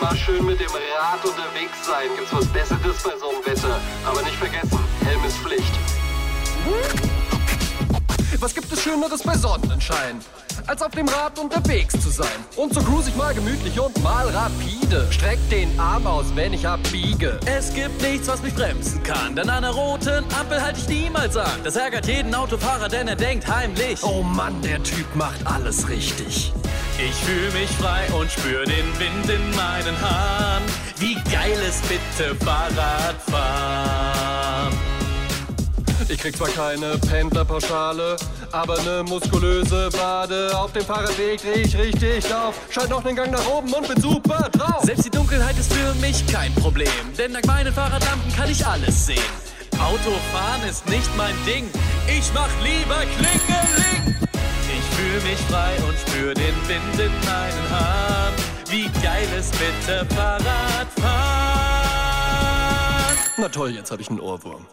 mal schön mit dem Rad unterwegs sein. Gibt's was Besseres bei so einem Wetter? Was gibt es Schöneres bei Sonnenschein? Als auf dem Rad unterwegs zu sein. Und so cruise ich mal gemütlich und mal rapide. Streck den Arm aus, wenn ich abbiege. Es gibt nichts, was mich bremsen kann, denn an der roten Ampel halte ich niemals an. Das ärgert jeden Autofahrer, denn er denkt heimlich. Oh Mann, der Typ macht alles richtig. Ich fühle mich frei und spür den Wind in meinen Haaren. Wie geil ist bitte Fahrradfahren? Ich krieg zwar keine Pendlerpauschale, aber ne muskulöse Wade. Auf dem Fahrradweg dreh ich richtig auf. Schalt noch den Gang nach oben und bin super drauf. Selbst die Dunkelheit ist für mich kein Problem, denn dank meinen Fahrradlampen kann ich alles sehen. Autofahren ist nicht mein Ding, ich mach lieber Klingeling. Ich fühl mich frei und spür den Wind in meinen Haaren. Wie geil ist bitte Fahrradfahren? Na toll, jetzt hab ich einen Ohrwurm.